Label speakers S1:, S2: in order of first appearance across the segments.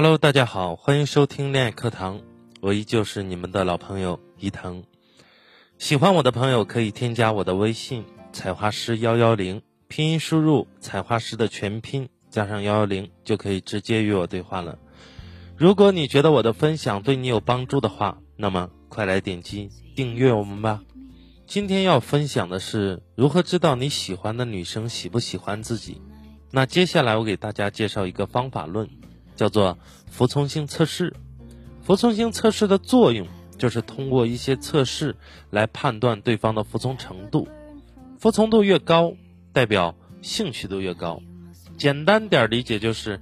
S1: Hello，大家好，欢迎收听恋爱课堂，我依旧是你们的老朋友伊藤。喜欢我的朋友可以添加我的微信“采花师幺幺零”，拼音输入“采花师”的全拼加上幺幺零，就可以直接与我对话了。如果你觉得我的分享对你有帮助的话，那么快来点击订阅我们吧。今天要分享的是如何知道你喜欢的女生喜不喜欢自己。那接下来我给大家介绍一个方法论。叫做服从性测试。服从性测试的作用就是通过一些测试来判断对方的服从程度。服从度越高，代表兴趣度越高。简单点理解就是，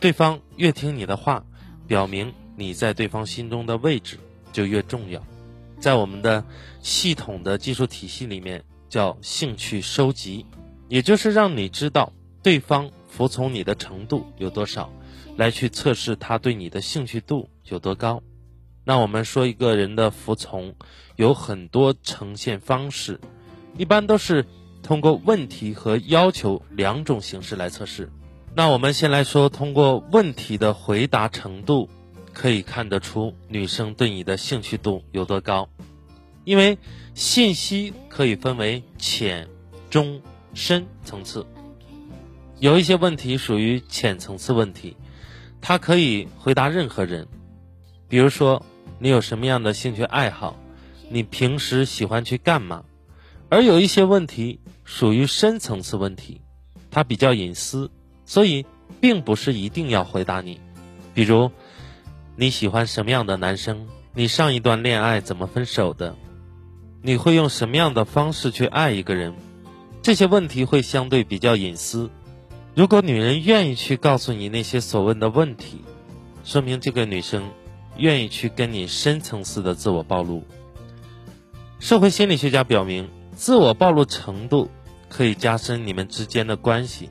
S1: 对方越听你的话，表明你在对方心中的位置就越重要。在我们的系统的技术体系里面，叫兴趣收集，也就是让你知道对方服从你的程度有多少。来去测试他对你的兴趣度有多高。那我们说一个人的服从有很多呈现方式，一般都是通过问题和要求两种形式来测试。那我们先来说，通过问题的回答程度，可以看得出女生对你的兴趣度有多高。因为信息可以分为浅、中、深层次，有一些问题属于浅层次问题。他可以回答任何人，比如说你有什么样的兴趣爱好，你平时喜欢去干嘛，而有一些问题属于深层次问题，它比较隐私，所以并不是一定要回答你。比如你喜欢什么样的男生，你上一段恋爱怎么分手的，你会用什么样的方式去爱一个人，这些问题会相对比较隐私。如果女人愿意去告诉你那些所问的问题，说明这个女生愿意去跟你深层次的自我暴露。社会心理学家表明，自我暴露程度可以加深你们之间的关系。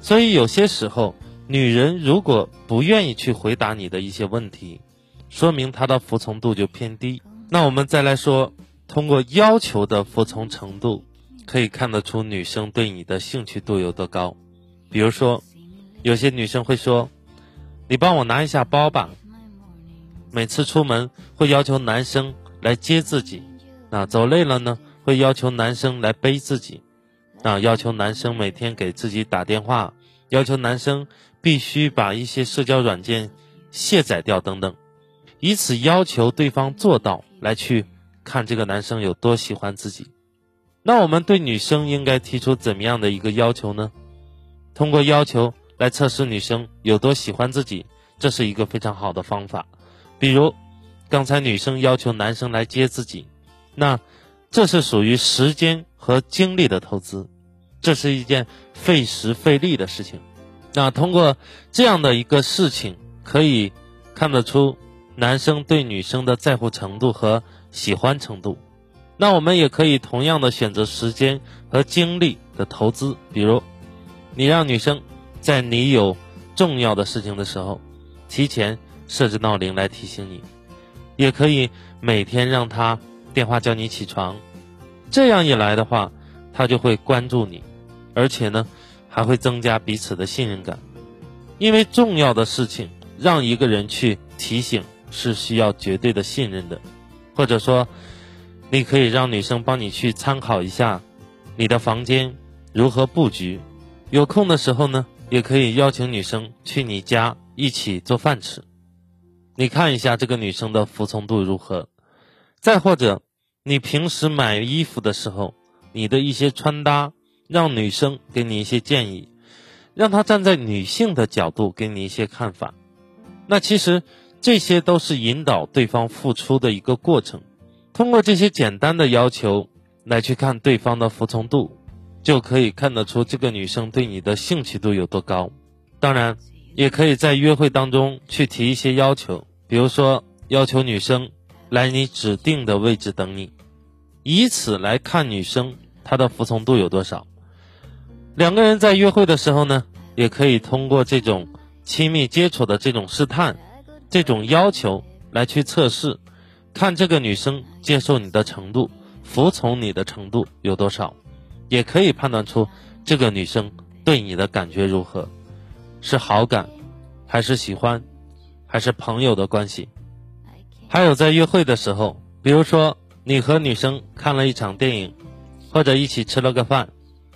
S1: 所以有些时候，女人如果不愿意去回答你的一些问题，说明她的服从度就偏低。那我们再来说，通过要求的服从程度，可以看得出女生对你的兴趣度有多高。比如说，有些女生会说：“你帮我拿一下包吧。”每次出门会要求男生来接自己，啊走累了呢，会要求男生来背自己，啊，要求男生每天给自己打电话，要求男生必须把一些社交软件卸载掉等等，以此要求对方做到，来去看这个男生有多喜欢自己。那我们对女生应该提出怎么样的一个要求呢？通过要求来测试女生有多喜欢自己，这是一个非常好的方法。比如，刚才女生要求男生来接自己，那这是属于时间和精力的投资，这是一件费时费力的事情。那通过这样的一个事情，可以看得出男生对女生的在乎程度和喜欢程度。那我们也可以同样的选择时间和精力的投资，比如。你让女生在你有重要的事情的时候，提前设置闹铃来提醒你，也可以每天让她电话叫你起床，这样一来的话，她就会关注你，而且呢，还会增加彼此的信任感。因为重要的事情让一个人去提醒是需要绝对的信任的，或者说，你可以让女生帮你去参考一下你的房间如何布局。有空的时候呢，也可以邀请女生去你家一起做饭吃，你看一下这个女生的服从度如何。再或者，你平时买衣服的时候，你的一些穿搭，让女生给你一些建议，让她站在女性的角度给你一些看法。那其实这些都是引导对方付出的一个过程。通过这些简单的要求来去看对方的服从度。就可以看得出这个女生对你的兴趣度有多高。当然，也可以在约会当中去提一些要求，比如说要求女生来你指定的位置等你，以此来看女生她的服从度有多少。两个人在约会的时候呢，也可以通过这种亲密接触的这种试探、这种要求来去测试，看这个女生接受你的程度、服从你的程度有多少。也可以判断出这个女生对你的感觉如何，是好感，还是喜欢，还是朋友的关系？还有在约会的时候，比如说你和女生看了一场电影，或者一起吃了个饭，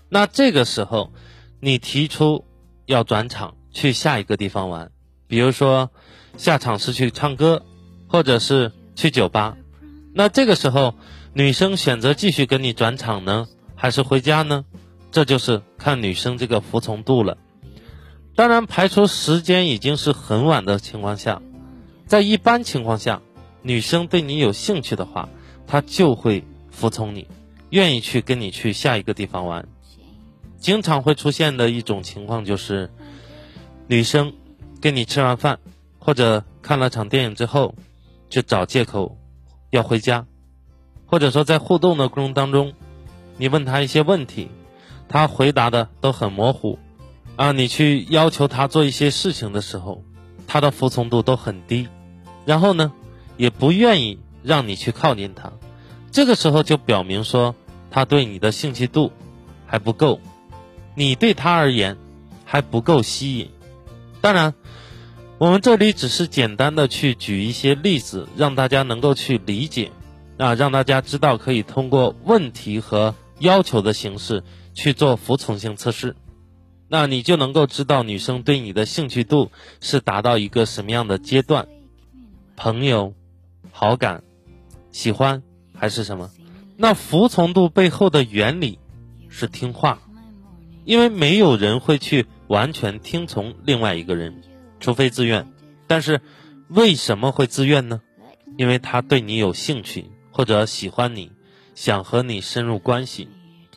S1: 那这个时候你提出要转场去下一个地方玩，比如说下场是去唱歌，或者是去酒吧，那这个时候女生选择继续跟你转场呢，还是回家呢？这就是看女生这个服从度了。当然，排除时间已经是很晚的情况下，在一般情况下，女生对你有兴趣的话，她就会服从你，愿意去跟你去下一个地方玩。经常会出现的一种情况就是，女生跟你吃完饭或者看了场电影之后，就找借口要回家，或者说在互动的过程当中，你问他一些问题，他回答的都很模糊。啊，你去要求他做一些事情的时候，他的服从度都很低，然后呢，也不愿意让你去靠近他，这个时候就表明说他对你的兴趣度还不够，你对他而言还不够吸引。当然，我们这里只是简单的去举一些例子，让大家能够去理解，啊，让大家知道可以通过问题和要求的形式去做服从性测试。那你就能够知道女生对你的兴趣度是达到一个什么样的阶段，朋友、好感、喜欢还是什么？那服从度背后的原理是听话，因为没有人会去完全听从另外一个人，除非自愿。但是为什么会自愿呢？因为他对你有兴趣或者喜欢你，想和你深入关系，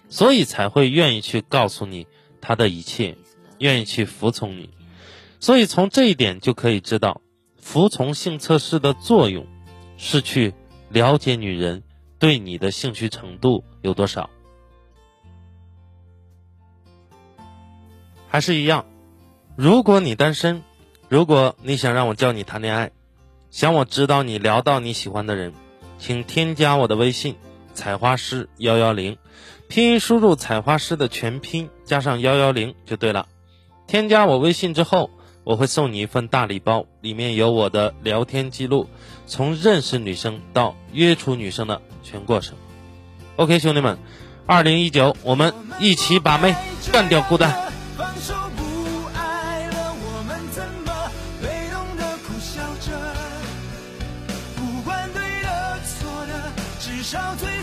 S1: 所以才会愿意去告诉你。他的一切，愿意去服从你，所以从这一点就可以知道，服从性测试的作用是去了解女人对你的兴趣程度有多少。还是一样，如果你单身，如果你想让我教你谈恋爱，想我指导你聊到你喜欢的人，请添加我的微信：采花师幺幺零。拼音输入“采花师”的全拼加上幺幺零就对了。添加我微信之后，我会送你一份大礼包，里面有我的聊天记录，从认识女生到约出女生的全过程。OK，兄弟们，二零一九，我们一起把妹，干掉孤单。输